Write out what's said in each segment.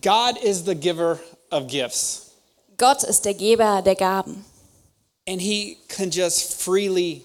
God is the giver of gifts, Gott ist der Geber der Gaben, and He can just freely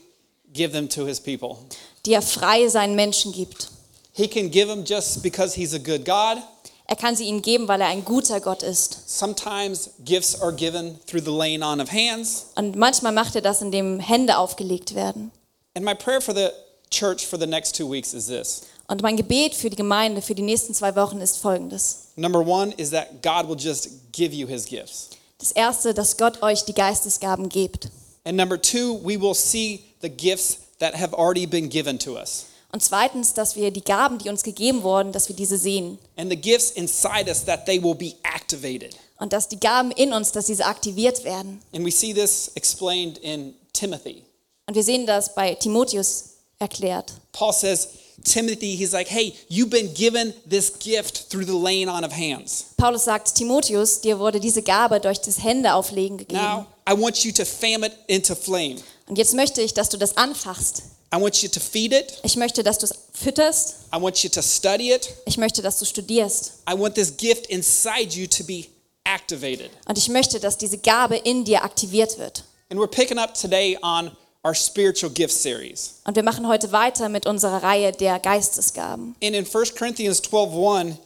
give them to His people. die er frei seinen Menschen gibt. He can give them just because He's a good God. Er kann sie ihnen geben, weil er ein guter Gott ist. Sometimes gifts are given through the laying on of hands. Und manchmal macht er das, indem Hände aufgelegt werden. And my prayer for the church for the next two weeks is this Und mein Gebet für die Gemeinde für die nächsten zwei Wochen ist folgendes. Number one is that God will just give you His gifts. Das erste, dass Gott euch die Geistesgaben gibt. And number two, we will see the gifts that have already been given to us. Und zweitens, dass wir die Gaben, die uns gegeben wurden, dass wir diese sehen. And the gifts inside us that they will be activated. Und dass die Gaben in uns, dass diese aktiviert werden. And we see this explained in Timothy. Und wir sehen das bei Timotheus erklärt. Paul says, Timothy, he's like, hey, you've been given this gift through the laying on of hands. Paulus sagt, Timotheus, dir wurde diese Gabe durch das Händeauflegen gegeben. Now, I want you to fan it into flame. Und jetzt möchte ich, dass du das anfachst. I want you to feed it. Ich möchte, dass du es fütterst. I want you to study it. Ich möchte, dass du studierst. I want this gift inside you to be activated. Und ich möchte, dass diese Gabe in dir aktiviert wird. And we're picking up today on our spiritual gift series. Und wir machen heute weiter mit unserer Reihe der Geistesgaben. And in 1 Corinthians 12:1,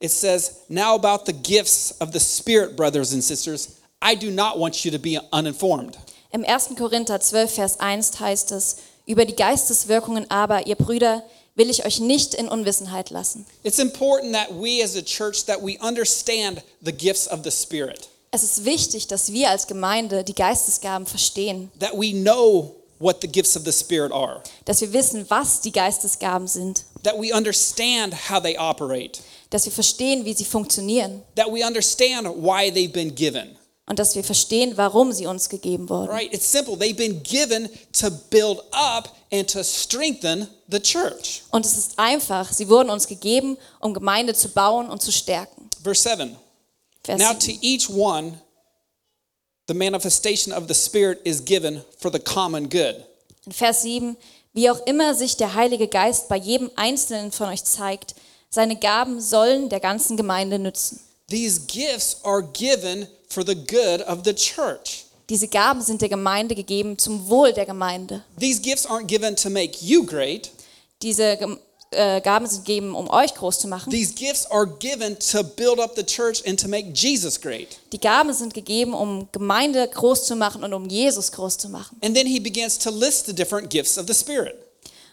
it says, "Now about the gifts of the Spirit, brothers and sisters, I do not want you to be uninformed." Im 1. Korinther 12, Vers 1 heißt es, über die Geisteswirkungen aber, ihr Brüder, will ich euch nicht in Unwissenheit lassen. It's important that we as a church that we understand the gifts of the Spirit, Es ist wichtig, dass wir als Gemeinde die Geistesgaben verstehen, that we know what the gifts of the Spirit are, dass wir wissen, was die Geistesgaben sind, that we understand how they operate, dass wir verstehen, wie sie funktionieren that we understand why they've been given. und dass wir verstehen, warum sie uns gegeben wurden. Right? It's simple. They've been given to build up and to strengthen the church. Und es ist einfach, sie wurden uns gegeben, um Gemeinde zu bauen und zu stärken. Verse 7. Vers Now to 7. each one, the manifestation of the Spirit is given for the common good. In Vers 7, wie auch immer sich der Heilige Geist bei jedem Einzelnen von euch zeigt, seine Gaben sollen der ganzen Gemeinde nützen. These gifts are given for the good of the church. Diese Gaben sind der Gemeinde gegeben zum Wohl der Gemeinde. These gifts aren't given to make you great. Diese äh, Gaben sind gegeben, um euch groß zu machen. These gifts are given to build up the church and to make Jesus great. Die Gaben sind gegeben, um Gemeinde groß zu machen und um Jesus groß zu machen. And then he begins to list the different gifts of the Spirit.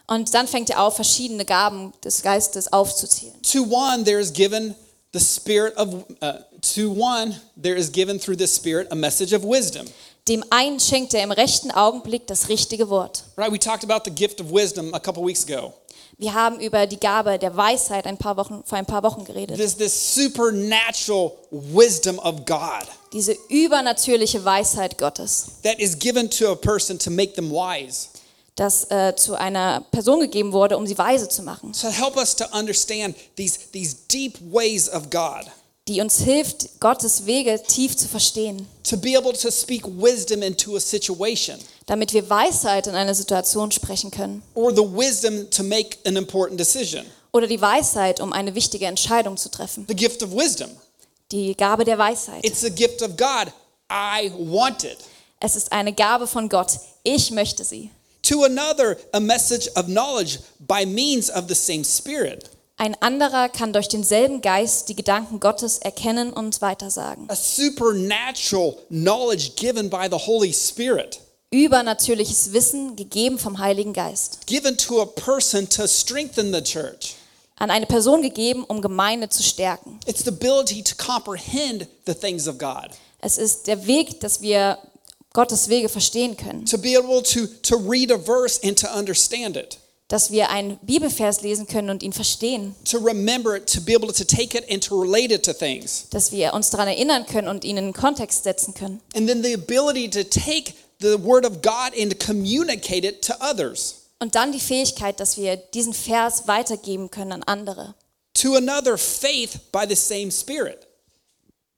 Und dann fängt er auf, verschiedene Gaben des Geistes aufzuzählen. To one, there is given the spirit of, uh, to one, there is given through the Spirit a message of wisdom. Dem einen schenkt er im rechten Augenblick das richtige Wort. Right? We talked about the gift of wisdom a couple weeks ago. Wir haben über die Gabe der Weisheit ein paar Wochen, vor ein paar Wochen geredet. This, this supernatural wisdom of God Diese übernatürliche Weisheit Gottes, that is given to a person to make them wise. das äh, zu einer Person gegeben wurde, um sie weise zu machen, To help us to understand these, these deep ways of God. Die uns hilft, Gottes Wege tief zu verstehen, To be able to speak wisdom into a situation. damit wir Weisheit in einer Situation sprechen können. Or the wisdom to make an important decision. Oder die Weisheit, um eine wichtige Entscheidung zu treffen. The gift of wisdom. Die Gabe der Weisheit. It's a gift of God. I want it. Es ist eine Gabe von Gott. Ich möchte sie. To another, a message of knowledge by means of the same Spirit. Ein anderer kann durch denselben Geist die Gedanken Gottes erkennen und weitersagen. A supernatural knowledge given by the Holy Spirit. Übernatürliches Wissen gegeben vom Heiligen Geist. Given to a person to strengthen the church. An eine Person gegeben, um Gemeinde zu stärken. It's the ability to comprehend the things of God. Es ist der Weg, dass wir Gottes Wege verstehen können. To be able to, to read a verse and to understand it. Dass wir einen Bibelvers lesen können und ihn verstehen. To remember it, to be able to take it and to relate it to things. Dass wir uns daran erinnern können und ihn in den Kontext setzen können. And then the ability to take the word of God and communicate it to others. Und dann die Fähigkeit, dass wir diesen Vers weitergeben können an andere. To another, faith by the same Spirit.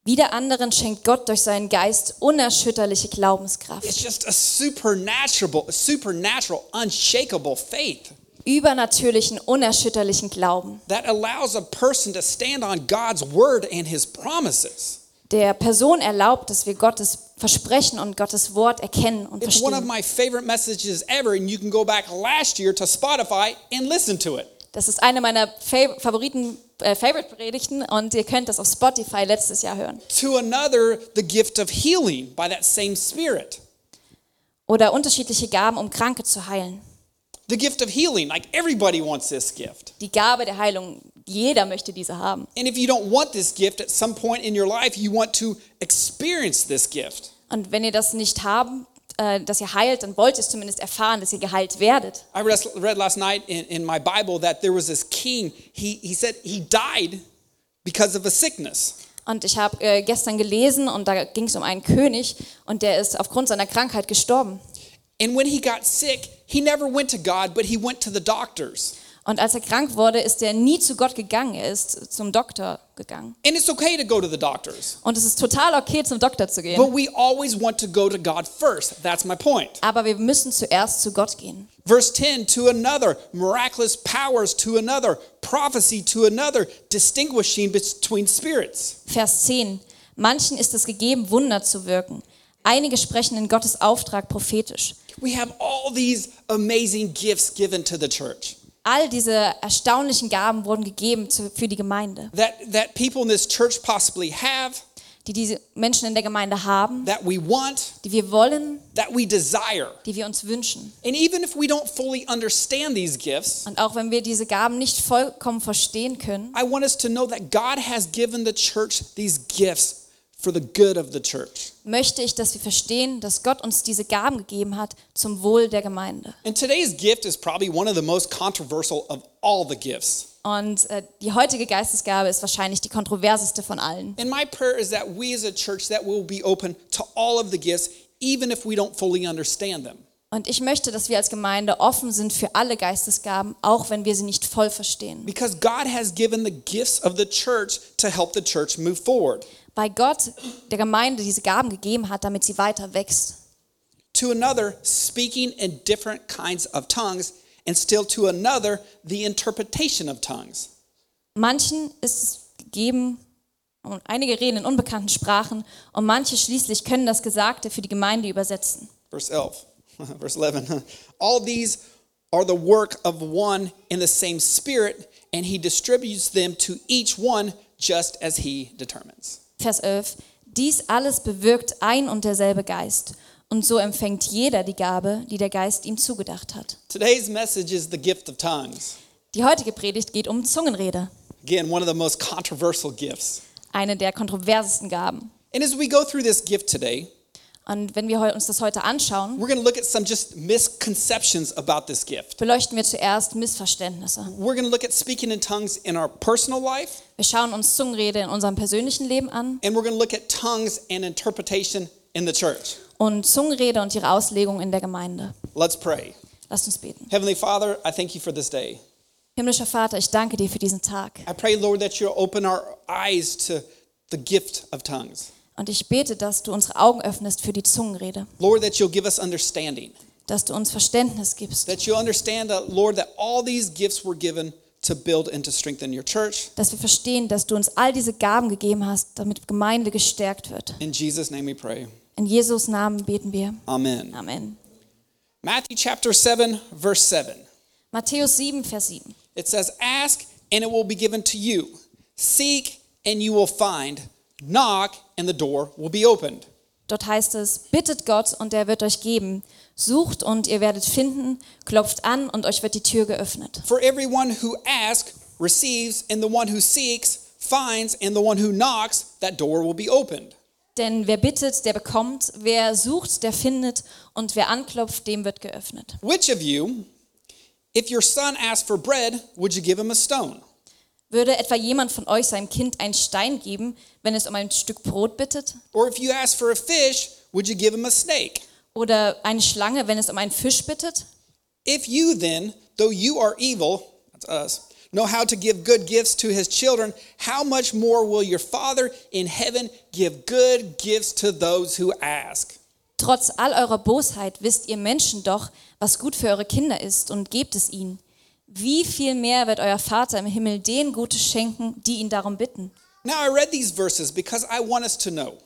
Wieder anderen schenkt Gott durch seinen Geist unerschütterliche Glaubenskraft. It's just a supernatural, supernatural, unshakable faith. Übernatürlichen, unerschütterlichen Glauben, that allows a person to stand on God's word and his promises. der Person erlaubt, dass wir Gottes Versprechen und Gottes Wort erkennen und It's one of my favorite messages ever, and you can go back last year to Spotify and listen to it. Das ist eine meiner Fav Favoriten, äh, Favorite-Predigten und ihr könnt das auf Spotify letztes Jahr hören. To another, the gift of healing by that same Spirit. Oder unterschiedliche Gaben, um Kranke zu heilen. The gift of healing, like everybody wants this gift. Die Gabe der Heilung, jeder möchte diese haben. And if you don't want this gift at some point in your life, you want to experience this gift. Und wenn ihr das nicht haben, äh, dass ihr heilt, dann wollt ihr es zumindest erfahren, dass ihr geheilt werdet. I read, last night in, in my Bible that there was this king, he, he said he died because of a sickness. Und ich habe äh, gestern gelesen und da ging es um einen König und der ist aufgrund seiner Krankheit gestorben. And when he got sick, he never went to God, but he went to the doctors. Und als er krank wurde, ist er nie zu Gott gegangen, er ist zum Doktor gegangen. And it's okay to go to the doctors, Und es ist total okay, zum Doktor zu gehen. but we always want to go to God first. That's my point. Aber wir müssen zuerst zu Gott gehen. Verse 10 to another, miraculous powers to another, prophecy to another, distinguishing between spirits. Vers 10. Manchen ist es gegeben, Wunder zu wirken. Einige sprechen in Gottes Auftrag prophetisch. We have all these amazing gifts given to the church All diese erstaunlichen Gaben wurden gegeben für die Gemeinde, that, that people in this church possibly have, die diese Menschen in der Gemeinde haben, that we want, die wir wollen, that we desire. die wir uns wünschen. And even if we don't fully understand these gifts, Und auch wenn wir diese Gaben nicht vollkommen verstehen können, I want us to know that God has given the church these gifts for the good of the church. möchte ich, dass wir verstehen, dass Gott uns diese Gaben gegeben hat zum Wohl der Gemeinde. And today's gift is probably one of the most controversial of all the gifts. Und äh, die heutige Geistesgabe ist wahrscheinlich die kontroverseste von allen. And my prayer is that we as a church that will be open to all of the gifts even if we don't fully understand them. Und ich möchte, dass wir als Gemeinde offen sind für alle Geistesgaben, auch wenn wir sie nicht voll verstehen. Because God has given the gifts of the church to help the church move forward. Weil Gott der Gemeinde diese Gaben gegeben hat, damit sie weiter wächst. To another, speaking in different kinds of tongues, and still to another, the interpretation of tongues. Manchen ist es gegeben, und einige reden in unbekannten Sprachen, und manche schließlich können das Gesagte für die Gemeinde übersetzen. Verse 11. Verse 11. All these are the work of one in the same spirit, and he distributes them to each one just as he determines. Vers 11. Dies alles bewirkt ein und derselbe Geist. Und so empfängt jeder die Gabe, die der Geist ihm zugedacht hat. Today's message is the gift of tongues. Die heutige Predigt geht um Zungenrede, Again, one of the most controversial gifts. eine der kontroversesten Gaben. And as we go through this gift today, Und wenn wir uns das heute anschauen, we're going to look at some just misconceptions about this gift. beleuchten wir zuerst Missverständnisse. We're going to look at speaking in tongues in our personal life, Wir schauen uns Zungenrede in unserem persönlichen Leben an and we're going to look at tongues and interpretation in the church. und Zungenrede und ihre Auslegung in der Gemeinde. Let's pray. Lasst uns beten. Heavenly Father, I thank you for this day. Himmlischer Vater, ich danke dir für diesen Tag. I pray, Lord, that you'll open our eyes to the gift of tongues. Und ich bete, dass du unsere Augen öffnest für die Zungenrede, Lord, that you'll give us understanding. dass du uns Verständnis gibst, That you'll understand that, Lord, that all these gifts were given to build and to strengthen your church. dass wir verstehen, dass du uns all diese Gaben gegeben hast, damit Gemeinde gestärkt wird. In Jesus' name we pray. In Jesus Namen beten wir. Amen. Amen. Matthew chapter 7, verse 7. Matthäus 7, Vers 7. It says, Ask and it will be given to you. Seek and you will find. Knock and the door will be opened. Dort heißt es, bittet Gott und er wird euch geben. Sucht und ihr werdet finden. Klopft an und euch wird die Tür geöffnet. For everyone who asks receives, and the one who seeks finds, and the one who knocks, that door will be opened. Denn wer bittet, der bekommt. Wer sucht, der findet. Und wer anklopft, dem wird geöffnet. Which of you, if your son asks for bread, would you give him a stone? Würde etwa jemand von euch seinem Kind einen Stein geben, wenn es um ein Stück Brot bittet? Or if you ask for a fish, would you give him a snake? Oder eine Schlange, wenn es um einen Fisch bittet? If you then, though you are evil, that's us, know how to give good gifts to his children, how much more will your Father in heaven give good gifts to those who ask? Trotz all eurer Bosheit wisst ihr Menschen doch, was gut für eure Kinder ist und gebt es ihnen. Wie viel mehr wird euer Vater im Himmel denen Gutes schenken, die ihn darum bitten? Now, I read these verses because I want us to know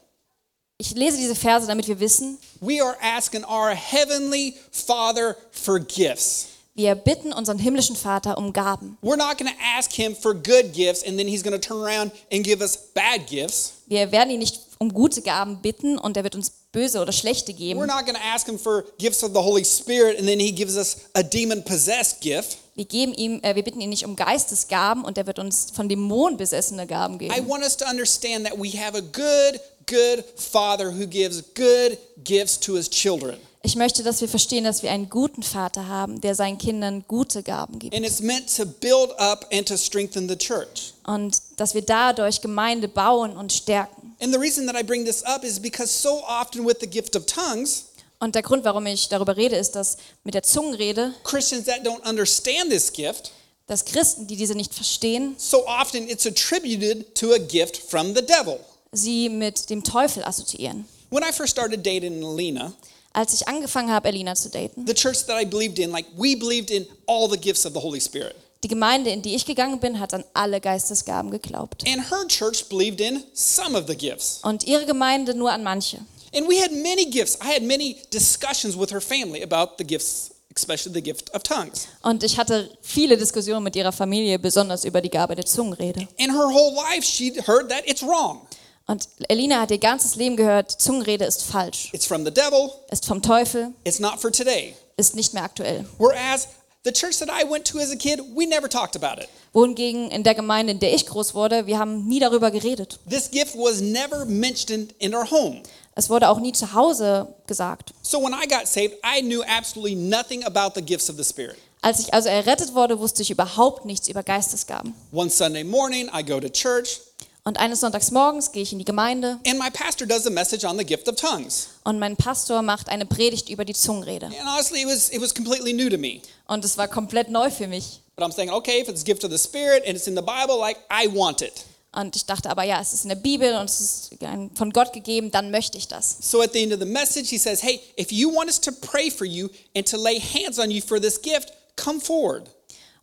Ich lese diese Verse, damit wir wissen, we are asking our Heavenly Father for gifts. wir bitten unseren himmlischen Vater um Gaben. We're not going to ask Him for good gifts and then He's going to turn around and give us bad gifts. Wir werden ihn nicht um gute Gaben bitten und er wird uns böse oder schlechte We're geben. not going to ask Him for gifts of the Holy Spirit and then He gives us a demon possessed gift. Wir, geben ihm, äh, wir bitten ihn nicht um Geistesgaben und er wird uns von Dämonen besessene Gaben I geben. want us to understand that we have a good, good Father who gives good gifts to His children. Ich möchte, dass wir verstehen, dass wir einen guten Vater haben, der seinen Kindern gute Gaben gibt. And it's meant to build up and to strengthen the church. Und dass wir dadurch Gemeinde bauen und stärken. And the reason that I bring this up is because so often with the gift of tongues, Und der Grund, warum ich darüber rede, ist, dass mit der Zungenrede, Christians that don't understand this gift, dass Christen, die diese nicht verstehen, so often it's attributed to a gift from the devil. sie mit dem Teufel assoziieren. When I first started dating Alina, Als ich angefangen habe, Elina zu daten, the church that I believed in, like we believed in all the gifts of the Holy Spirit. die Gemeinde, in die ich gegangen bin, hat an alle Geistesgaben geglaubt. And her church believed in some of the gifts. Und ihre Gemeinde nur an manche. And we had many gifts. I had many discussions with her family about the gifts, especially the gift of tongues. Und ich hatte viele Diskussionen mit ihrer Familie, besonders über die Gabe der Zungenrede. In her whole life, she'd heard that it's wrong. Und Elina hat ihr ganzes Leben gehört, Zungenrede ist falsch, It's from the devil. ist vom Teufel, It's not for today. ist nicht mehr aktuell. Whereas the church that I went to as a kid, we never talked about it. Wohingegen in der Gemeinde, in der ich groß wurde, wir haben nie darüber geredet. This gift was never mentioned in our home. Es wurde auch nie zu Hause gesagt. So when I got saved, I knew absolutely nothing about the gifts of the Spirit. Als ich also errettet wurde, wusste ich überhaupt nichts über Geistesgaben. One Sunday morning, I go to church, Und eines Sonntags morgens gehe ich in die Gemeinde and my pastor does a message on the gift of tongues. und mein Pastor macht eine Predigt über die Zungenrede. And honestly, it was, it was completely new to me. Und es war komplett neu für mich. But I'm thinking, okay, if it's gift of the Spirit and it's in the Bible, like, I want it. Und ich dachte aber, ja, es ist in der Bibel und es ist von Gott gegeben, dann möchte ich das. So at the end of the message, he says, hey, if you want us to pray for you and to lay hands on you for this gift, come forward.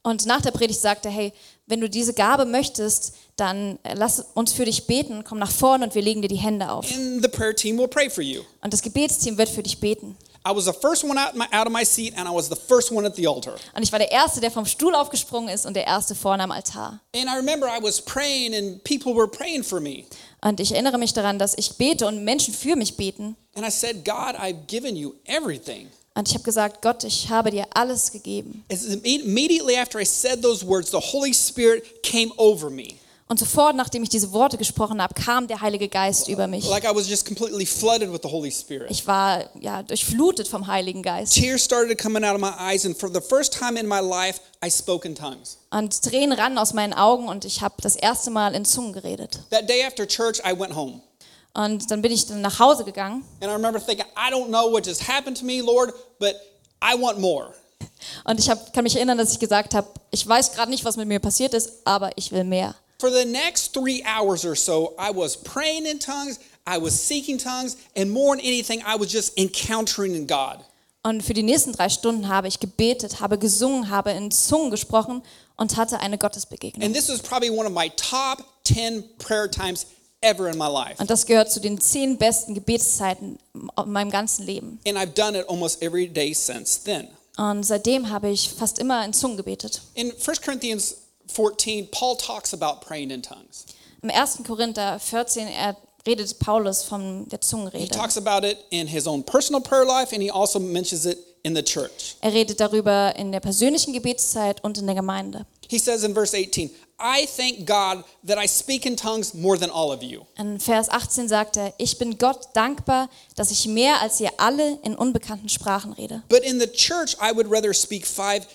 Und nach der Predigt sagte er, hey, wenn du diese Gabe möchtest, dann äh, lass uns für dich beten, komm nach vorne und wir legen dir die Hände auf. And the prayer team will pray for you. Und das Gebetsteam wird für dich beten. I was the first one out, my, out of my seat, and I was the first one at the altar. Und ich war der Erste, der vom Stuhl aufgesprungen ist und der Erste vorne am Altar. And I remember I was praying, and people were praying for me. Und ich erinnere mich daran, dass ich bete und Menschen für mich beten. And I said, God, I've given you everything. Und ich habe gesagt, Gott, ich habe dir alles gegeben. Immediately after I said those words, the Holy Spirit came over me. Und sofort, nachdem ich diese Worte gesprochen habe, kam der Heilige Geist über mich. Like I was just completely flooded with the Holy Spirit. Ich war ja durchflutet vom Heiligen Geist. Tears started coming out of my eyes, and for the first time in my life, I spoke in tongues. Und Tränen rannen aus meinen Augen und ich habe das erste Mal in Zungen geredet. That day after church, I went home. Und dann bin ich dann nach Hause gegangen And I remember thinking, I don't know what just happened to me, Lord, but I want more. und ich hab, kann mich erinnern, dass ich gesagt habe, ich weiß gerade nicht, was mit mir passiert ist, aber ich will mehr. For the next three hours or so, I was praying in tongues, I was seeking tongues, and more than anything, I was just encountering in God. Und für die nächsten drei Stunden habe ich gebetet, habe gesungen, habe in Zungen gesprochen und hatte eine Gottesbegegnung. And this was probably one of my top 10 prayer times ever in my life. Und das gehört zu den zehn besten Gebetszeiten in meinem ganzen Leben. And I've done it almost every day since then. Und seitdem habe ich fast immer in Zungen gebetet. In 1 Corinthians 14, Paul talks about praying in tongues. Im 1. Korinther 14 er redet Paulus von der He Zungenrede. talks about it in his own personal prayer life, and he also mentions it in the church. Er redet darüber in der persönlichen Gebetszeit und in der Gemeinde. He says in verse 18, I thank God that I speak in tongues more than all of you. In Vers 18 sagt er, ich bin Gott dankbar, dass ich mehr als ihr alle in unbekannten Sprachen rede. But in the church, I would rather speak five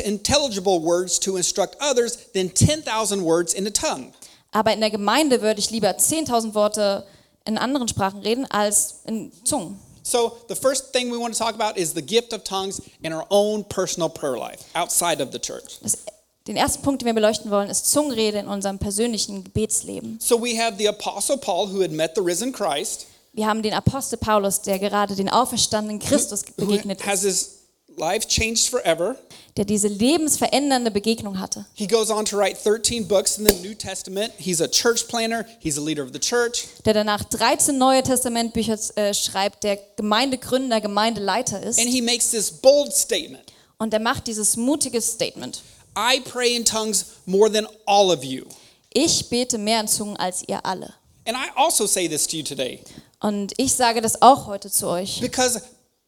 intelligible words to instruct others than 10,000 words in a tongue. Aber in der Gemeinde würde ich lieber 10.000 Worte in anderen Sprachen reden als in Zungen. So, the first thing we want to talk about is the gift of tongues in our own personal prayer life outside of the church. Das, den ersten Punkt, den wir beleuchten wollen, ist Zungenrede in unserem persönlichen Gebetsleben. So, we have the Apostle Paul who had met the risen Christ, Wir haben den Apostel Paulus, der gerade den auferstandenen Christus begegnet ist. Life changed forever. der diese lebensverändernde Begegnung hatte. He goes on to write 13 books in the New Testament. He's a church planner, he's a leader of the church. Der danach 13 Neue Testamentbücher äh, schreibt, der Gemeindegründer, Gemeindeleiter ist. And he makes this bold statement Und er macht dieses mutige Statement. I pray in tongues more than all of you. Ich bete mehr in Zungen als ihr alle. And I also say this to you today Und ich sage das auch heute zu euch, because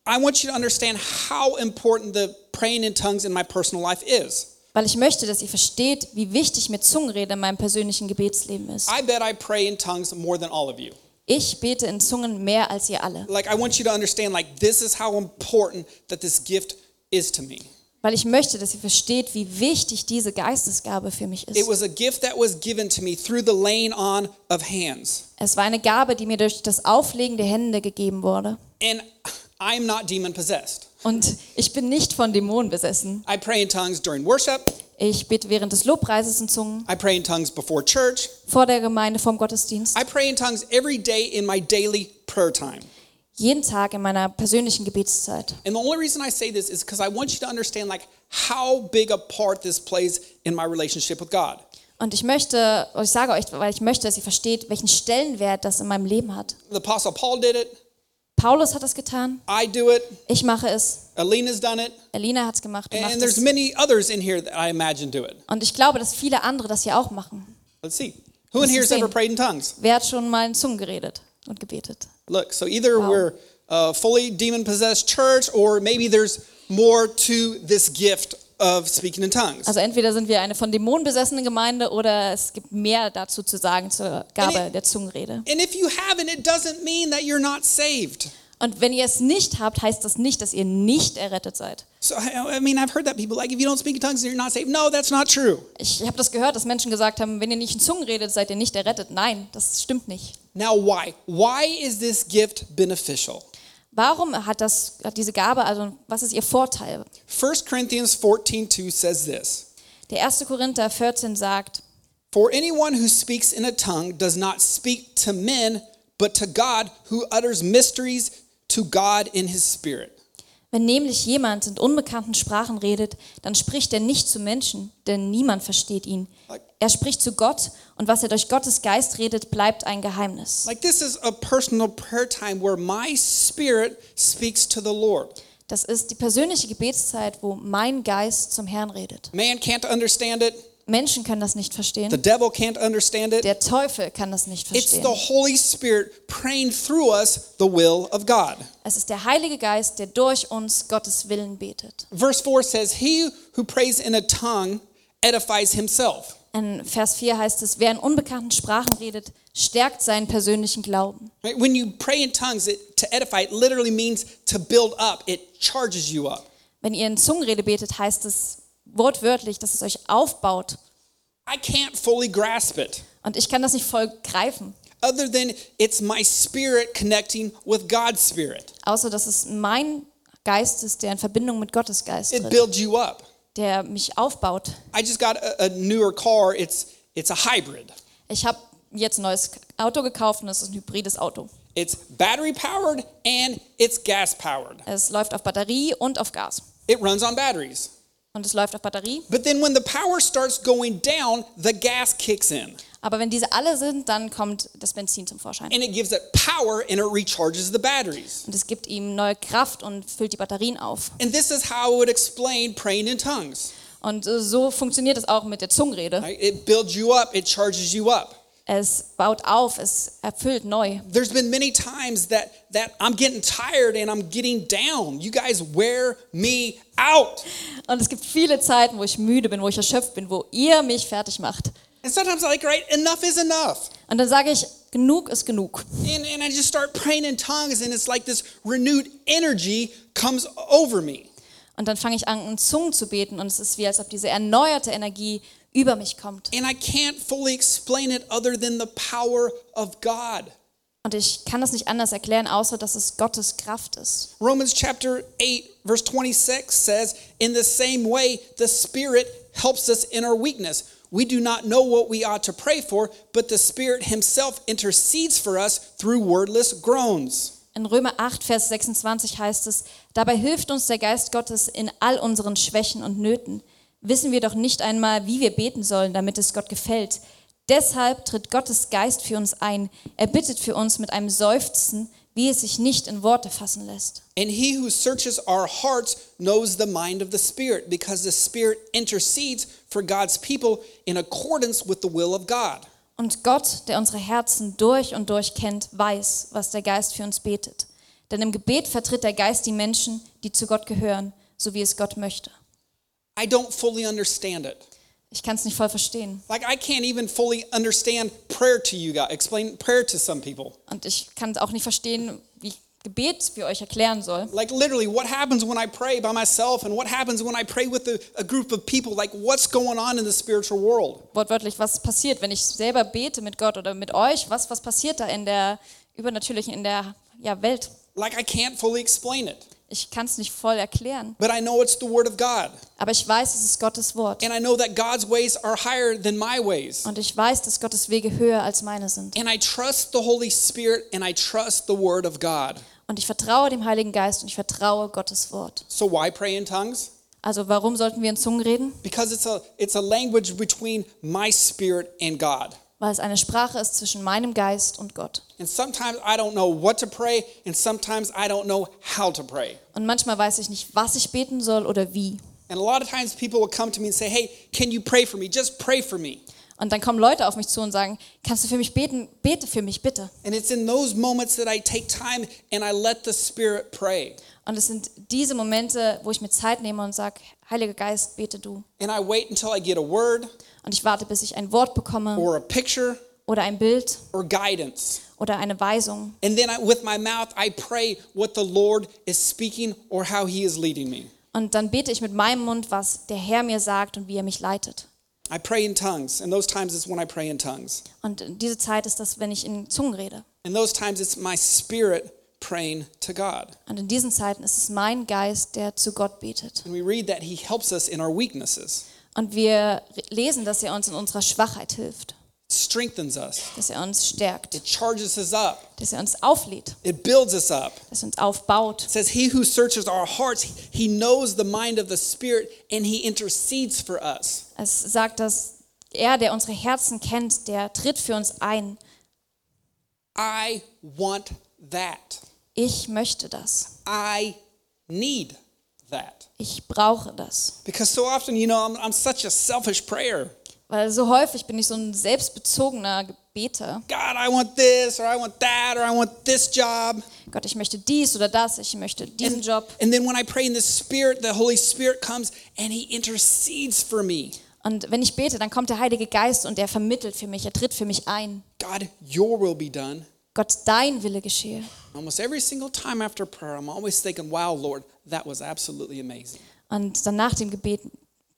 I want you to understand how important the praying in tongues in my personal life is. weil ich möchte, dass ihr versteht, wie wichtig mir Zungenrede in meinem persönlichen Gebetsleben ist. I bet I pray in tongues more than all of you. Ich bete in Zungen mehr als ihr alle, Like, I want you to understand, like, this is how important that this gift is to me. weil ich möchte, dass ihr versteht, wie wichtig diese Geistesgabe für mich It ist. was a gift that was given to me through the laying on of hands. Es war eine Gabe, die mir durch das Auflegen der Hände gegeben wurde. And I'm not demon possessed. Und ich bin nicht von Dämonen besessen. I pray in tongues during worship, Ich bete während des Lobpreises in Zungen, I pray in tongues before church, vor der Gemeinde, vom Gottesdienst, I pray in tongues every day in my daily prayer time. jeden Tag in meiner persönlichen Gebetszeit. And the only reason I say this is because I want you to understand like how big a part this plays in my relationship with God. Und ich möchte, ich sage euch, weil ich möchte, dass ihr versteht, welchen Stellenwert das in meinem Leben hat. The apostle Paul did it, Paulus hat es getan, I do it, ich mache es, Alina's done it, Elina hat es gemacht and macht there's es. many others in here that I imagine do it. Und ich glaube, dass viele andere das hier auch machen. Let's see. Who in here has ever prayed in tongues? Wer hat schon mal in Zungen geredet und gebetet? Look, so either we're a fully demon possessed church or maybe there's more to this gift of speaking in tongues. Also entweder sind wir eine von Dämonen besessene Gemeinde oder es gibt mehr dazu zu sagen zur Gabe der Zungenrede. And if you haven't, it doesn't mean that you're not saved. Und wenn ihr es nicht habt, heißt das nicht, dass ihr nicht errettet seid. So, I I mean, I've heard that people like, if you don't speak in tongues, you're not saved. No, that's not true. Ich habe das gehört, dass Menschen gesagt haben, wenn ihr nicht in Zungen redet, seid ihr nicht errettet. Nein, das stimmt nicht. Now, why? Why is this gift beneficial? Warum hat, das, hat diese Gabe, also was ist ihr Vorteil? 1 Corinthians 14:2 says this. Der 1. Korinther 14 sagt, For anyone who speaks in a tongue does not speak to men, but to God who utters mysteries to God in his spirit. Wenn nämlich jemand in unbekannten Sprachen redet, dann spricht er nicht zu Menschen, denn niemand versteht ihn. Er spricht zu Gott und was er durch Gottes Geist redet, bleibt ein Geheimnis. Like this is a personal prayer time where my spirit speaks to the Lord. Das ist die persönliche Gebetszeit, wo mein Geist zum Herrn redet. Man can't understand it. Menschen können das nicht The verstehen. devil can't understand it. Der Teufel kann das nicht It's verstehen. the Holy Spirit praying through us the will of God. Es ist der Heilige Geist, der durch uns Gottes Willen betet. Verse 4 says, He who prays in a tongue edifies himself. In Vers 4 heißt es, wer in unbekannten Sprachen redet, stärkt seinen persönlichen Glauben. Right? When you pray in tongues, it, to edify, it literally means to build up, it charges you up. Wenn ihr in Zungenrede betet, heißt es wortwörtlich, dass es euch aufbaut. I can't fully grasp it. Und ich kann das nicht voll greifen, Other than it's my spirit connecting with God's spirit. außer dass es mein Geist ist, der in Verbindung mit Gottes Geist It builds you up. der mich aufbaut. I just got a, a newer car. It's it's a hybrid. Ich habe jetzt ein neues Auto gekauft und es ist ein hybrides Auto. It's battery powered and it's gas powered. Es läuft auf Batterie und auf Gas. It runs on batteries. Und es läuft auf Batterie. But then when the power starts going down, the gas kicks in Aber wenn diese alle sind, dann kommt das Benzin zum Vorschein. and it gives it power and it recharges the batteries. Und es gibt ihm neue Kraft und füllt die Batterien auf. And this is how I would explain praying in tongues. Und äh, so funktioniert es auch mit der Zungenrede. It builds you up, it charges you up. Es baut auf, es erfüllt neu. There's been many times that that I'm getting tired and I'm getting down. You guys wear me out. Und es gibt viele Zeiten, wo ich müde bin, wo ich erschöpft bin, wo ihr mich fertig macht. And sometimes I'm like, right, enough is enough. Und dann sage ich, genug ist genug. And, and I just start praying in tongues, and it's like this renewed energy comes over me. Und dann fange ich an, in Zungen zu beten und es ist wie, als ob diese erneuerte Energie über mich kommt. And I can't fully explain it other than the power of God. Und ich kann das nicht anders erklären, außer dass es Gottes Kraft ist. Romans chapter 8, verse 26 says, In the same way, the Spirit helps us in our weakness. We do not know what we ought to pray for, but the Spirit Himself intercedes for us through wordless groans. In Römer 8, Vers 26 heißt es, dabei hilft uns der Geist Gottes in all unseren Schwächen und Nöten. Wissen wir doch nicht einmal, wie wir beten sollen, damit es Gott gefällt. Deshalb tritt Gottes Geist für uns ein. Er bittet für uns mit einem Seufzen, wie es sich nicht in Worte fassen lässt. And he who searches our hearts knows the mind of the Spirit, because the Spirit intercedes for God's people in accordance with the will of God. Und Gott, der unsere Herzen durch und durch kennt, weiß, was der Geist für uns betet. Denn im Gebet vertritt der Geist die Menschen, die zu Gott gehören, so wie es Gott möchte. I don't fully understand it. Ich kann es nicht voll verstehen. Like I can't even fully understand prayer to you guys. Explain prayer to some people. Und ich kann auch nicht verstehen, wie ich Gebet für euch erklären soll. Like literally, what happens when I pray by myself, and what happens when I pray with a, a group of people? Like what's going on in the spiritual world? Wortwörtlich, was passiert, wenn ich selber bete mit Gott oder mit euch? Was, was passiert da in der übernatürlichen, in der ja, Welt? Like I can't fully explain it, Ich kann es nicht voll erklären. but I know it's the word of God, Aber ich weiß, es ist Gottes Wort. and I know that God's ways are higher than my ways. Und ich weiß, dass Gottes Wege höher als meine sind. And I trust the Holy Spirit and I trust the Word of God. Und ich vertraue dem Heiligen Geist und ich vertraue Gottes Wort. So why pray in tongues? Also warum sollten wir in Zungen reden? Because it's a it's a language between my spirit and God. Weil es eine Sprache ist zwischen meinem Geist und Gott. Pray. Und manchmal weiß ich nicht, was ich beten soll oder wie. And a lot of times people will come to me and say, "Hey, can you pray for me? Just pray for me." Und dann kommen Leute auf mich zu und sagen, kannst du für mich beten? Bete für mich, bitte. And it's in those moments that I take time and I let the Spirit pray. Und es sind diese Momente, wo ich mir Zeit nehme und sage, Heiliger Geist, bete du. And I wait until I get a word Und ich warte, bis ich ein Wort bekomme or a picture oder ein Bild or guidance. oder eine Weisung. And then I, with my mouth, I pray what the Lord is speaking or how He is leading me. Und dann bete ich mit meinem Mund, was der Herr mir sagt und wie er mich leitet. I pray in tongues, and those times is when I pray in tongues. Und diese Zeit ist das, wenn ich in Zungen rede. And those times it's my spirit praying to God. Und in diesen Zeiten ist es mein Geist, der zu Gott betet. And we read that He helps us in our weaknesses, Und wir lesen, dass er uns in unserer Schwachheit hilft, strengthens us, dass er uns stärkt, it charges us up, dass er uns auflädt, it builds us up. dass er uns aufbaut. It says, He who searches our hearts, He knows the mind of the Spirit, and He intercedes for us. Es sagt, dass er, der unsere Herzen kennt, der tritt für uns ein. I want that. Ich möchte das. I need that. Ich brauche das. Because so often, you know, I'm, I'm such a selfish prayer. Weil so häufig bin ich so ein selbstbezogener Gebeter. God, I want this, or I want that, or I want this job. Gott, ich möchte dies oder das, ich möchte diesen And, Job. and then when I pray in the Spirit, the Holy Spirit comes and He intercedes for me. Und wenn ich bete, dann kommt der Heilige Geist und er vermittelt für mich, er tritt für mich ein. God, your will be done. Gott, dein Wille geschehe. Almost every single time after prayer, I'm always thinking, wow, Lord, that was absolutely amazing. Und dann nach dem Gebet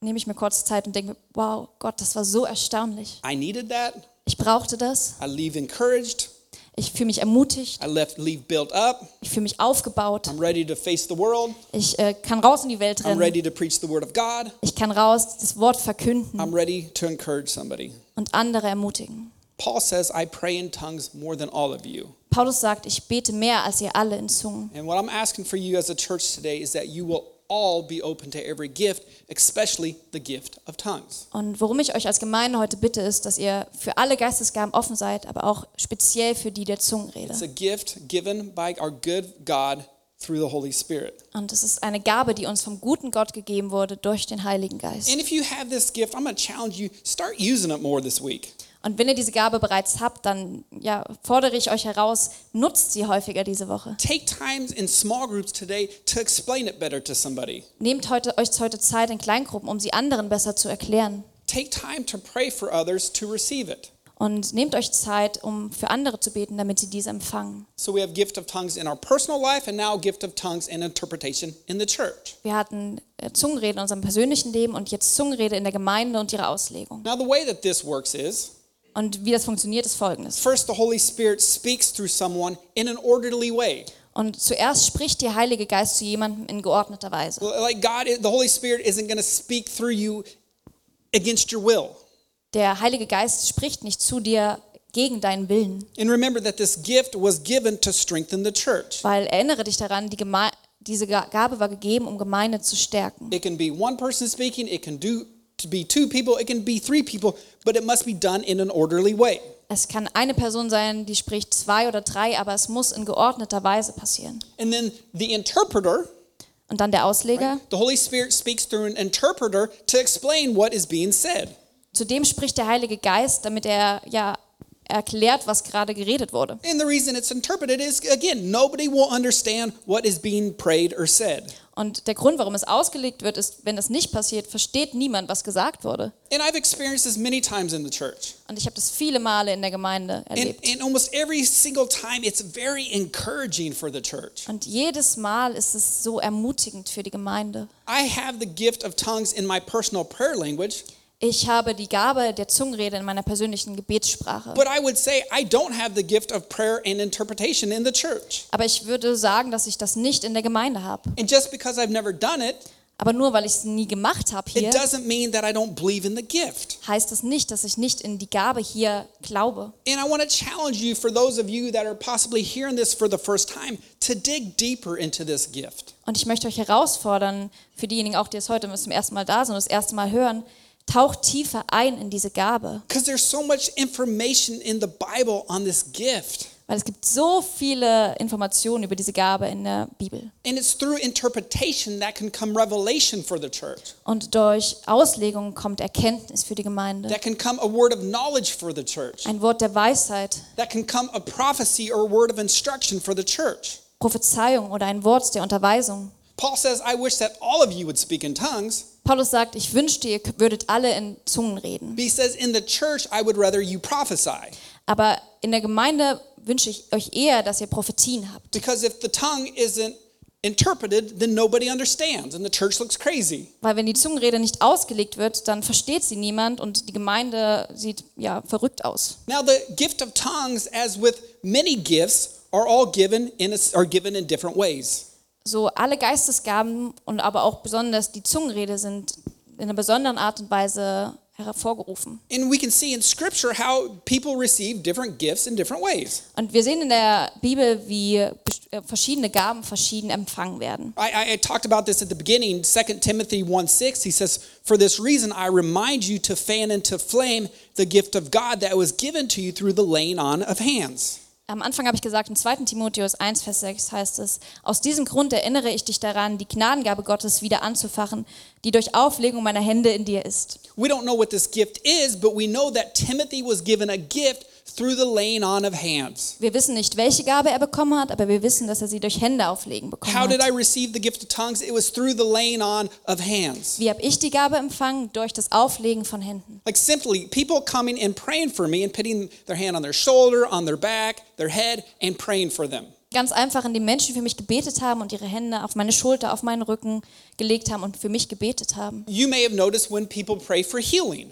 nehme ich mir kurz Zeit und denke, mir, wow, Gott, das war so erstaunlich. I needed that. Ich brauchte das. I leave encouraged. Ich fühle mich ermutigt. I left leave built up. Ich fühle mich aufgebaut. I'm ready to face the world. Ich äh, kann raus in die Welt I'm rennen. ready to preach the word of God. Ich kann raus das Wort verkünden I'm ready to encourage somebody. und andere ermutigen. Paul says, I pray in tongues more than all of you. Paulus sagt, ich bete mehr als ihr alle in Zungen. And what I'm asking for you as a church today is that you will all be open to every gift, especially the gift of tongues. Und worum ich euch als Gemeinde heute bitte, ist, dass ihr für alle Geistesgaben offen seid, aber auch speziell für die der Zungenrede. It's a gift given by our good God through the Holy Spirit. Und es ist eine Gabe, die uns vom guten Gott gegeben wurde durch den Heiligen Geist. And if you have this gift, I'm going to challenge you start using it more this week. Und wenn ihr diese Gabe bereits habt, dann ja, fordere ich euch heraus, nutzt sie häufiger diese Woche. Take times in small groups today to explain it better to somebody. Nehmt heute, euch heute Zeit in Kleingruppen, um sie anderen besser zu erklären. Take time to pray for others to receive it. Und nehmt euch Zeit, um für andere zu beten, damit sie diese empfangen. So we have gift of tongues in our personal life and now gift of tongues and interpretation in the church. Wir hatten äh, Zungenrede in unserem persönlichen Leben und jetzt Zungenrede in der Gemeinde und ihre Auslegung. Now the way that this works is Und wie das funktioniert, ist folgendes. first the Holy Spirit speaks through someone in an orderly way. Und zuerst spricht der Heilige Geist zu jemandem in geordneter Weise. Like God, the Holy Spirit isn't going to speak through you against your will. Der Heilige Geist spricht nicht zu dir gegen deinen Willen. And remember that this gift was given to strengthen the church. Weil erinnere dich daran, die Geme diese Ga- Gabe war gegeben, um Gemeinde zu stärken. It can be one person speaking, it can do to be two people, it can be three people, but it must be done in an orderly way. Es kann eine Person sein, die spricht zwei oder drei, aber es muss in geordneter Weise passieren. And then the interpreter, Und dann der Ausleger. the Holy Spirit speaks through an interpreter to explain what is being said. Zudem spricht der Heilige Geist, damit er ja erklärt, was gerade geredet wurde. And the reason it's interpreted is again, nobody will understand what is being prayed or said. Und der Grund, warum es ausgelegt wird, ist, wenn das nicht passiert, versteht niemand, was gesagt wurde. And I've experienced this many times in the church. Und ich habe das viele Male in der Gemeinde And, erlebt. and almost every single time, it's very encouraging for the church. Und jedes Mal ist es so ermutigend für die Gemeinde. I have the gift of tongues in my personal prayer language, Ich habe die Gabe der Zungenrede in meiner persönlichen Gebetssprache. but I would say I don't have the gift of prayer and interpretation in the church. Aber ich würde sagen, dass ich das nicht in der Gemeinde habe. And just because I've never done it, Aber nur weil ich es nie gemacht habe hier, it doesn't mean that I don't believe in the gift. heißt das nicht, dass ich nicht in die Gabe hier glaube. And I want to challenge you, for those of you that are possibly hearing this for the first time, to dig deeper into this gift. Und ich möchte euch herausfordern, für diejenigen auch, die es heute zum ersten Mal da sind und das erste Mal hören, taucht tiefer ein in diese Gabe. Because there's so much information in the Bible on this gift. Weil es gibt so viele Informationen über diese Gabe in der Bibel. And it's through interpretation that can come revelation for the church, Und durch Auslegung kommt Erkenntnis für die Gemeinde. that can come a word of knowledge for the church, Ein Wort der Weisheit, that can come a prophecy or a word of instruction for the church. Prophezeiung oder ein Wort der Unterweisung. Paul says, I wish that all of you would speak in tongues. Paulus sagt, ich wünschte, ihr würdet alle in Zungen reden. But he says, in the church, I would rather you prophesy. Aber in der Gemeinde wünsche ich euch eher, dass ihr Prophetien habt. Because if the tongue isn't interpreted, then nobody understands and the church looks crazy. Weil wenn die Zungenrede nicht ausgelegt wird, dann versteht sie niemand und die Gemeinde sieht ja verrückt aus. Now, the gift of tongues, as with many gifts, are all given in a, are given in different ways. So alle Geistesgaben und aber auch besonders die Zungenrede sind in einer besonderen Art und Weise hervorgerufen. And we can see in Scripture how people receive different gifts in different ways. Und wir sehen in der Bibel, wie äh, verschiedene Gaben verschieden empfangen werden. I, I, talked about this at the beginning, 2 Timothy 1 6. He says, For this reason, I remind you to fan into flame the gift of God that was given to you through the laying on of hands. Am Anfang habe ich gesagt, in 2. Timotheus 1, Vers 6 heißt es, aus diesem Grund erinnere ich dich daran, die Gnadengabe Gottes wieder anzufachen, die durch Auflegung meiner Hände in dir ist. We don't know what this gift is, but we know that Timothy was given a gift through the laying on of hands. Wir wissen nicht, welche Gabe er bekommen hat, aber wir wissen, dass er sie durch Hände auflegen bekommen How did I hat. receive the gift of tongues? It was through the laying on of hands. Wie habe ich die Gabe empfangen? Durch das Auflegen von Händen. Like simply, people coming and praying for me and putting their hand on their shoulder, on their back, their head, and praying for them. Ganz einfach, indem Menschen für mich gebetet haben und ihre Hände auf meine Schulter, auf meinen Rücken gelegt haben und für mich gebetet haben. You may have noticed when people pray for healing.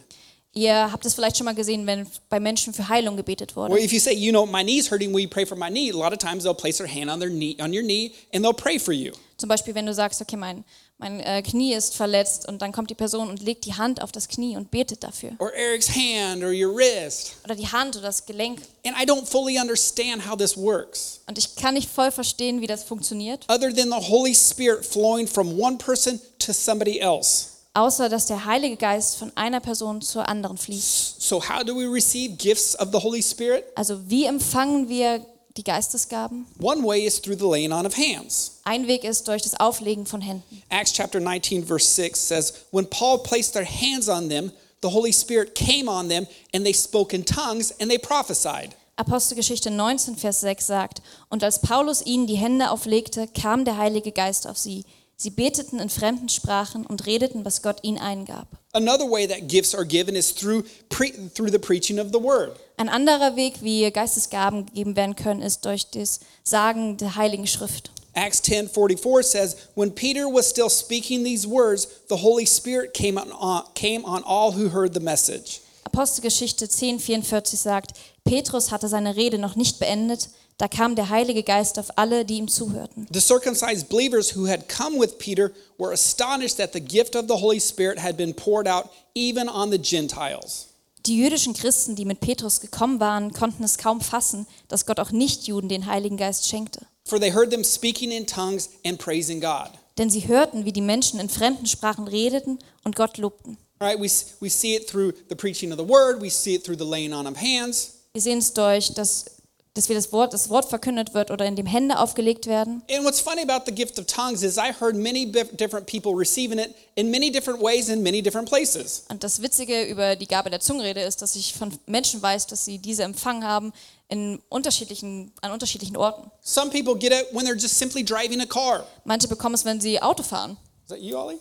Ihr habt es vielleicht schon mal gesehen, wenn bei Menschen für Heilung gebetet Or wurde. if you say, you know, my knee's hurting, will you pray for my knee? A lot of times they'll place their hand on their knee, on your knee, and they'll pray for you. Zum Beispiel, wenn du sagst, okay, mein, mein äh, Knie ist verletzt und dann kommt die Person und legt die Hand auf das Knie und betet dafür. Or Eric's hand or your wrist. Oder die Hand oder das Gelenk. And I don't fully understand how this works, Und ich kann nicht voll verstehen, wie das funktioniert, other than the Holy Spirit flowing from one person to somebody else. Außer dass der Heilige Geist von einer Person zur anderen fließt. So, how do we receive gifts of the Holy Spirit? Also wie empfangen wir die Geistesgaben? One way is through the laying on of hands. Ein Weg ist durch das Auflegen von Händen. Acts chapter 19, verse 6 says, When Paul placed their hands on them, the Holy Spirit came on them, and they spoke in tongues and they prophesied. Apostelgeschichte 19, Vers 6 sagt, und als Paulus ihnen die Hände auflegte, kam der Heilige Geist auf sie. Sie beteten in fremden Sprachen und redeten, was Gott ihnen eingab. Another way that gifts are given is through, pre- through the preaching of the word. Ein anderer Weg, wie Geistesgaben gegeben werden können, ist durch das Sagen der Heiligen Schrift. Acts 10:44 says, "When Peter was still speaking these words, the Holy Spirit came on, came on all who heard the message." Apostelgeschichte 10, 44 sagt, Petrus hatte seine Rede noch nicht beendet, da kam der Heilige Geist auf alle, die ihm zuhörten. The circumcised believers who had come with Peter were astonished that the gift of the Holy Spirit had been poured out even on the Gentiles. Die jüdischen Christen, die mit Petrus gekommen waren, konnten es kaum fassen, dass Gott auch Nichtjuden den Heiligen Geist schenkte. For they heard them speaking in tongues and praising God. Denn sie hörten, wie die Menschen in fremden Sprachen redeten und Gott lobten. All right, we, we see it through the preaching of the word, we see it through the laying on of hands. Wir sehen es durch, dass, dass wir das Wort, das Wort verkündet wird oder in dem Hände aufgelegt werden. And what's funny about the gift of tongues is I heard many different people receiving it in many different ways in many different places. Und das Witzige über die Gabe der Zungenrede ist, dass ich von Menschen weiß, dass sie diese empfangen haben in unterschiedlichen, an unterschiedlichen Orten. Some people get it when they're just simply driving a car. Manche bekommen es, wenn sie Auto fahren. Is that you, Ollie?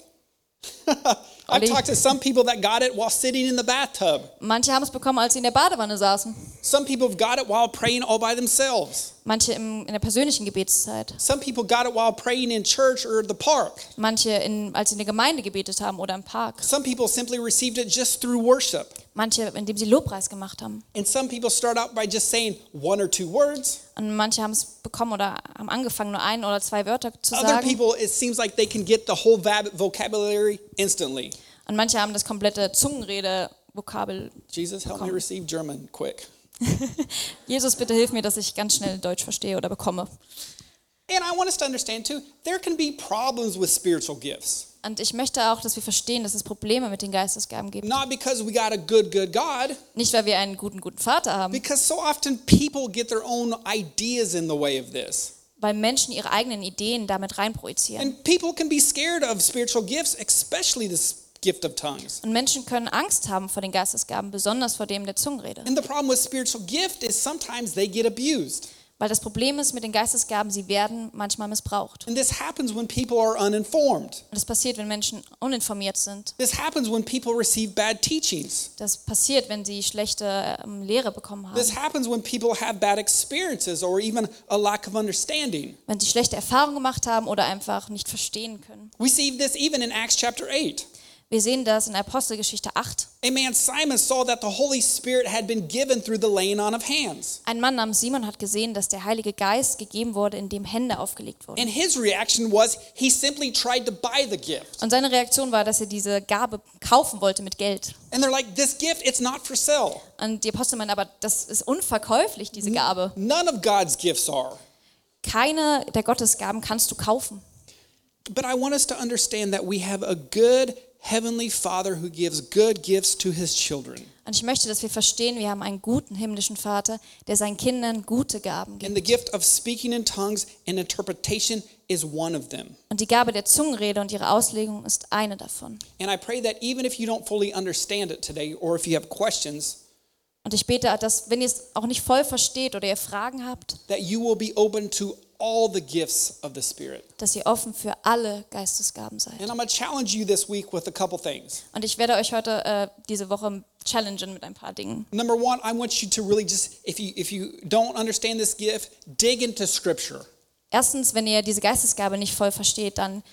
I've talked to some people that got it while sitting in the bathtub. Manche haben es bekommen, als sie in der Badewanne saßen. Some people have got it while praying all by themselves. Manche im, in der persönlichen Gebetszeit. Some people got it while praying in church or the park. Manche, in, als sie in der Gemeinde gebetet haben oder im Park. Some people simply received it just through worship. Manche, indem sie Lobpreis gemacht haben. And some people start out by just saying one or two words. Und manche haben es bekommen oder haben angefangen, nur ein oder zwei Wörter zu Other sagen. people, it seems like they can get the whole vocabulary instantly. Und manche haben das komplette Zungenrede-Vokabel. Jesus, help me Komm. receive German quick. Jesus, bitte hilf mir, dass ich ganz schnell Deutsch verstehe oder bekomme. And I want us to understand too, there can be problems with spiritual gifts. Und ich möchte auch, dass wir verstehen, dass es Probleme mit den Geistesgaben gibt. Not because we got a good, good God, Nicht, weil wir einen guten, guten Vater haben, because so often people get their own ideas in the way of this. weil Menschen ihre eigenen Ideen damit reinprojizieren. And people can be scared of spiritual gifts, especially this gift of tongues. Und Menschen können Angst haben vor den Geistesgaben, besonders vor dem der Zungenrede. And the problem with spiritual gift is sometimes they get abused. Weil das Problem ist mit den Geistesgaben, sie werden manchmal missbraucht. And this happens when people are uninformed. Und das passiert, wenn Menschen uninformiert sind. This happens when people receive bad teachings. Das passiert, wenn sie schlechte ähm, Lehre bekommen This haben. happens when people have bad experiences or even a lack of understanding. Wenn sie schlechte Erfahrungen gemacht haben oder einfach nicht verstehen können. We see this even in Acts chapter 8. Wir sehen das in Apostelgeschichte 8. A man, Simon, saw that the Holy Spirit had been given through the laying on of hands. Ein Mann namens Simon hat gesehen, dass der Heilige Geist gegeben wurde, indem Hände aufgelegt wurden. And his reaction was he simply tried to buy the gift. Und seine Reaktion war, dass er diese Gabe kaufen wollte mit Geld. And they're like, this gift, it's not for sale. Und die Apostel meinen, aber das ist unverkäuflich, diese Gabe. None of God's gifts are. Keine der Gottesgaben kannst du kaufen. But I want us to understand that we have a good heavenly Father who gives good gifts to his children. Und ich möchte, dass wir verstehen, wir haben einen guten himmlischen Vater, der seinen Kindern gute Gaben gibt. And the gift of speaking in tongues and interpretation is one of them. Und die Gabe der Zungenrede und ihre Auslegung ist eine davon. And I pray that even if you don't fully understand it today or if you have questions, Und ich bete, dass, wenn ihr es auch nicht voll versteht oder ihr Fragen habt, that you will be open to all the gifts of the Spirit. dass ihr offen für alle Geistesgaben seid. And I'm going to challenge you this week with a couple things. Und ich werde euch heute äh, diese Woche challengen mit ein paar Dingen. Number one, I want you to really just, if you if you don't understand this gift, dig into Scripture. Erstens, wenn ihr diese Geistesgabe nicht voll versteht, dann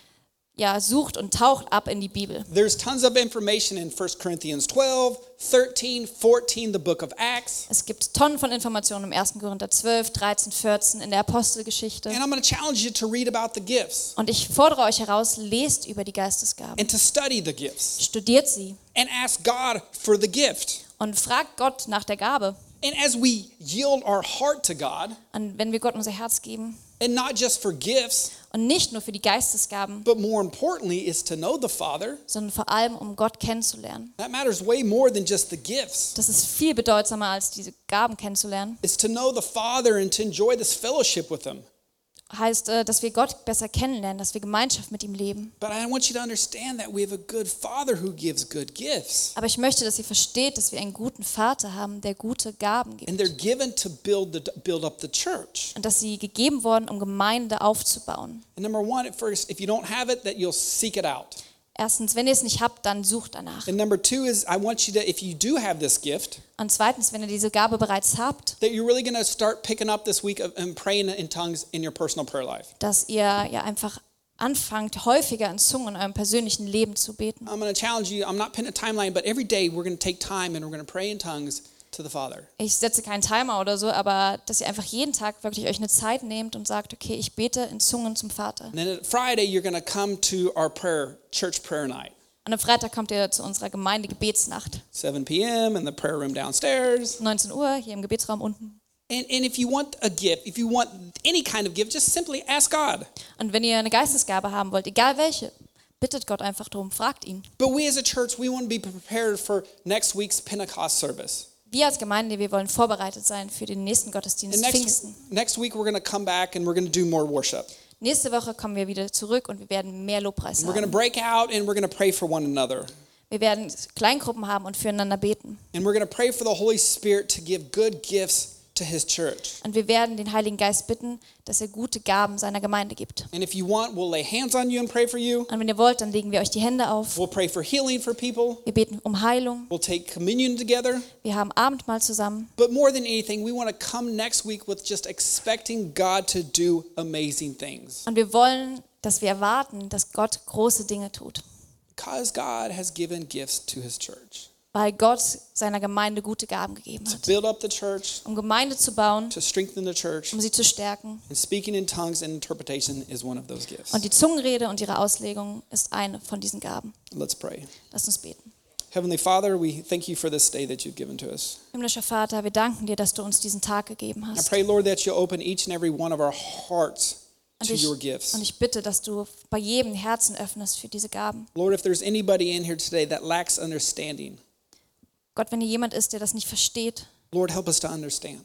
ja, sucht und taucht ab in die Bibel. There's tons of information in 1 Corinthians 12, 13, 14, the book of Acts. Es gibt Tonnen von Informationen im 1. Korinther 12, 13, 14, in der Apostelgeschichte. And I'm going to challenge you to read about the gifts Und ich fordere euch heraus, lest über die Geistesgaben. and to study the gifts Studiert sie and ask God for the gift. und fragt Gott nach der Gabe. And as we yield our heart to God, Und wenn wir Gott unser Herz geben and not just for gifts, und nicht nur für die Geistesgaben, but more importantly, is to know the Father, sondern vor allem um Gott kennenzulernen. that matters way more than just the gifts. Das ist viel bedeutsamer als diese Gaben kennenzulernen. It's to know the Father and to enjoy this fellowship with Him. Heißt, äh, dass wir Gott besser kennenlernen, dass wir Gemeinschaft mit ihm leben. Aber ich möchte, dass ihr versteht, dass wir einen guten Vater haben, der gute Gaben gibt. Und dass sie gegeben wurden, um Gemeinde aufzubauen. And number one, at first, if you don't have it, that you'll seek it out. Erstens, wenn ihr es nicht habt, dann sucht danach. And number two is, I want you to, if you do have this gift, Und zweitens, wenn ihr diese Gabe bereits habt, that you're really going to start picking up this week of, and praying in tongues in your personal prayer life. dass ihr ja einfach anfangt, häufiger in Zungen in eurem persönlichen Leben zu beten. I'm going to challenge you. I'm not pinning a timeline, but every day we're going to take time and we're going to pray in tongues. Ich setze keinen Timer oder so, aber dass ihr einfach jeden Tag wirklich euch eine Zeit nehmt und sagt, okay, ich bete in Zungen zum Vater. And then Friday, you're going to come to our prayer, church prayer night. Und am Freitag kommt ihr zu unserer Gemeindegebetsnacht. 7 p.m. in the prayer room downstairs. 19 Uhr hier im Gebetsraum unten. And, and if you want a gift, if you want any kind of gift, just simply ask God. Und wenn ihr eine Geistesgabe haben wollt, egal welche, bittet Gott einfach drum, fragt ihn. But we as a church, we want to be prepared for next week's Pentecost service. Wir als Gemeinde, wir wollen vorbereitet sein für den nächsten Gottesdienst next, Pfingsten. next week, we're going to come back and we're going to do more worship. Nächste Woche kommen wir wieder zurück und wir werden mehr Lobpreis We're going to haben. break out and we're going to pray for one another. Wir werden Kleingruppen haben und füreinander beten. And we're going to pray for the Holy Spirit to give good gifts to his church. Und wir werden den Heiligen Geist bitten, dass er gute Gaben seiner Gemeinde gibt. And if you want, we'll lay hands on you and pray for you. Und wenn ihr wollt, dann legen wir euch die Hände auf. We'll pray for healing for people. Wir beten um Heilung. We'll take communion together. Wir haben Abendmahl zusammen. But more than anything, we want to come next week with just expecting God to do amazing things. Und wir wollen, dass wir erwarten, dass Gott große Dinge tut. Because God has given gifts to his church Weil Gott seiner Gemeinde gute Gaben gegeben to hat. build up the church, Um Gemeinde zu bauen, to strengthen the church. um sie zu stärken. And speaking in tongues and interpretation is one of those gifts. Und die Zungenrede und ihre Auslegung ist eine von diesen Gaben. Let's pray. Lass uns beten. Heavenly Father, we thank you for this day that you've given to us. Himmlischer Vater, wir danken dir, dass du uns diesen Tag gegeben I hast. pray, Lord, that you'll open each and every one of our hearts Und to ich, your gifts. und ich bitte, dass du bei jedem Herzen öffnest für diese Gaben. Lord, if there's anybody in here today that lacks understanding, Gott, wenn hier jemand ist, der das nicht versteht, Lord, help us to understand.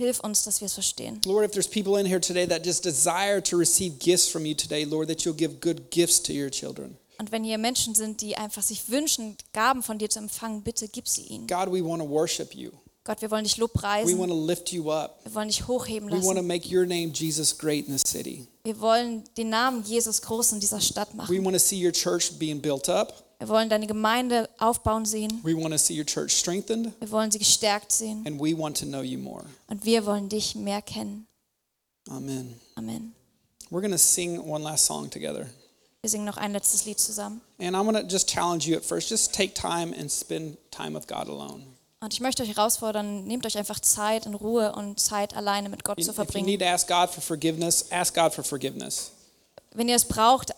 hilf uns, dass wir es verstehen. Lord, if there's people in here today that just desire to receive gifts from you today, Lord, that you'll give good gifts to your children. Und wenn hier Menschen sind, die einfach sich wünschen, Gaben von dir zu empfangen, bitte gib sie ihnen. God, we want to worship you. Gott, wir wollen dich We lobpreisen. want to lift you up. Wir wollen dich hochheben We want to lassen. make your name, Jesus, great in the city. Wir wollen den Namen Jesus groß in dieser Stadt We machen. want to see your church being built up. Wir wollen deine Gemeinde aufbauen sehen. We want to see your church strengthened. Wir wollen sie gestärkt sehen. And we want to know you more. Und wir wollen dich mehr kennen. Amen. Amen. We're going to sing one last song together. Wir singen noch ein letztes Lied zusammen. And I'm going to just challenge you at first. Just take time and spend time with God alone. Und ich möchte euch herausfordern, nehmt euch einfach Zeit in Ruhe und Zeit alleine mit Gott zu verbringen. Wenn ihr es braucht,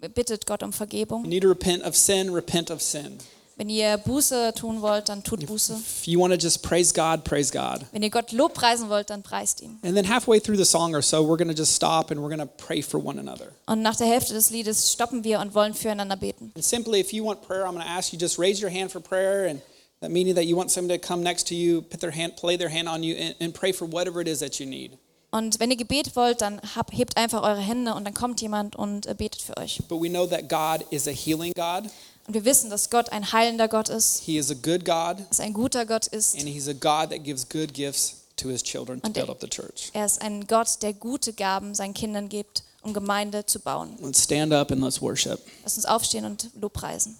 bittet Gott um You Vergebung. need to repent of sin, repent of sin. Wenn ihr Buße tun wollt, dann tut Buße. If you want to just praise God, praise God. Wenn ihr Gott lobpreisen wollt, dann preist ihn. And then halfway through the song or so, we're going to just stop and we're going to pray for one another. Und nach der Hälfte des Liedes stoppen wir und wollen füreinander beten. And simply, if you want prayer, I'm going to ask you just raise your hand for prayer, and that meaning that you want somebody to come next to you, put their hand, play their hand on you, and, and pray for whatever it is that you need. Und wenn ihr Gebet wollt, dann hebt einfach eure Hände und dann kommt jemand und äh, betet für euch. But we know that God is a healing God. Und wir wissen, dass Gott ein heilender Gott ist, He is a good God, dass ein guter Gott ist. and He's a God that gives good gifts to His children to Und er- build up the church. Er ist ein Gott, der gute Gaben seinen Kindern gibt, um Gemeinde zu bauen. Let's stand up and let's worship. Lass uns aufstehen und Lobpreisen.